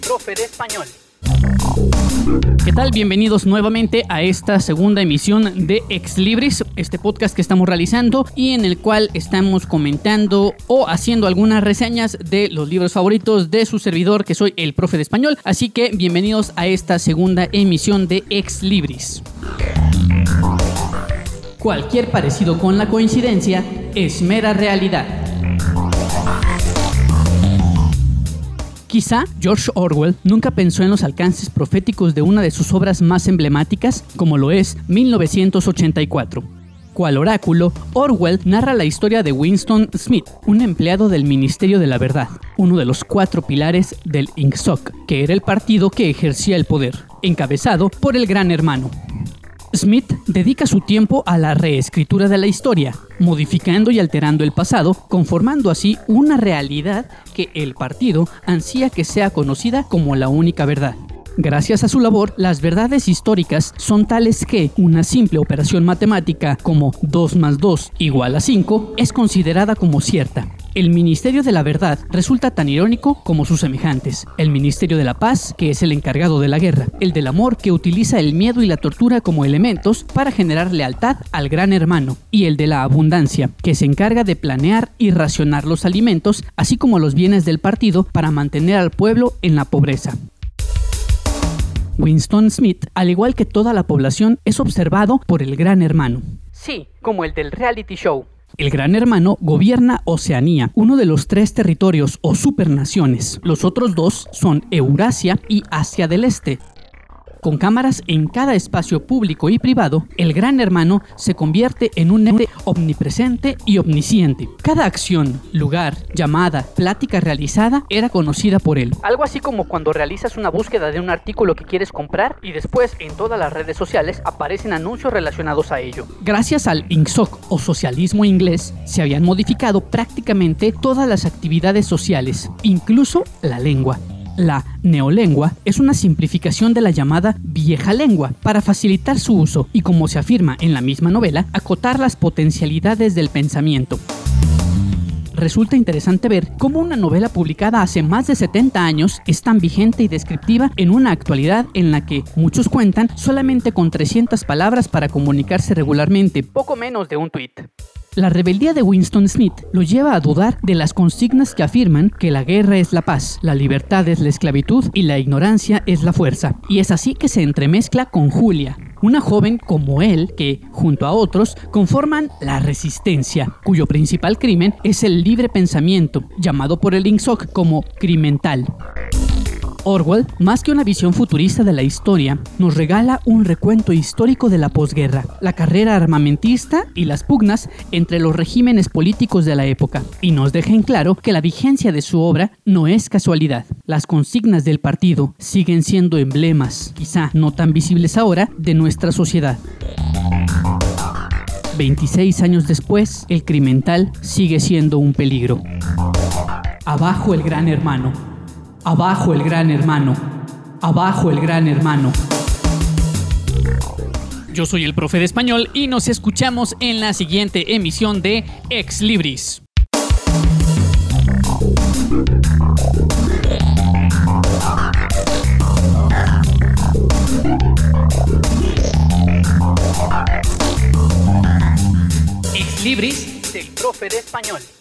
profe de español. ¿Qué tal? Bienvenidos nuevamente a esta segunda emisión de Ex Libris, este podcast que estamos realizando y en el cual estamos comentando o haciendo algunas reseñas de los libros favoritos de su servidor, que soy el profe de español. Así que bienvenidos a esta segunda emisión de Ex Libris. Cualquier parecido con la coincidencia es mera realidad. Quizá George Orwell nunca pensó en los alcances proféticos de una de sus obras más emblemáticas, como lo es 1984. Cual oráculo, Orwell narra la historia de Winston Smith, un empleado del Ministerio de la Verdad, uno de los cuatro pilares del INCSOC, que era el partido que ejercía el poder, encabezado por el Gran Hermano. Smith dedica su tiempo a la reescritura de la historia, modificando y alterando el pasado, conformando así una realidad que el partido ansía que sea conocida como la única verdad. Gracias a su labor, las verdades históricas son tales que una simple operación matemática como 2 más 2 igual a 5 es considerada como cierta, el Ministerio de la Verdad resulta tan irónico como sus semejantes. El Ministerio de la Paz, que es el encargado de la guerra. El del Amor, que utiliza el miedo y la tortura como elementos para generar lealtad al gran hermano. Y el de la Abundancia, que se encarga de planear y racionar los alimentos, así como los bienes del partido para mantener al pueblo en la pobreza. Winston Smith, al igual que toda la población, es observado por el gran hermano. Sí, como el del reality show. El Gran Hermano gobierna Oceanía, uno de los tres territorios o supernaciones. Los otros dos son Eurasia y Asia del Este. Con cámaras en cada espacio público y privado, el Gran Hermano se convierte en un ente omnipresente y omnisciente. Cada acción, lugar, llamada, plática realizada era conocida por él. Algo así como cuando realizas una búsqueda de un artículo que quieres comprar y después en todas las redes sociales aparecen anuncios relacionados a ello. Gracias al INSOC o socialismo inglés, se habían modificado prácticamente todas las actividades sociales, incluso la lengua. La neolengua es una simplificación de la llamada vieja lengua para facilitar su uso y, como se afirma en la misma novela, acotar las potencialidades del pensamiento resulta interesante ver cómo una novela publicada hace más de 70 años es tan vigente y descriptiva en una actualidad en la que muchos cuentan solamente con 300 palabras para comunicarse regularmente, poco menos de un tweet. La rebeldía de Winston Smith lo lleva a dudar de las consignas que afirman que la guerra es la paz, la libertad es la esclavitud y la ignorancia es la fuerza. Y es así que se entremezcla con Julia, una joven como él que, junto a otros, conforman la resistencia, cuyo principal crimen es el libre pensamiento, llamado por el INSOC como crimental. Orwell, más que una visión futurista de la historia, nos regala un recuento histórico de la posguerra, la carrera armamentista y las pugnas entre los regímenes políticos de la época, y nos deja en claro que la vigencia de su obra no es casualidad. Las consignas del partido siguen siendo emblemas, quizá no tan visibles ahora, de nuestra sociedad. 26 años después, el criminal sigue siendo un peligro. Abajo el gran hermano. Abajo el gran hermano. Abajo el gran hermano. Yo soy el profe de español y nos escuchamos en la siguiente emisión de Ex Libris. Ex Libris del profe de español.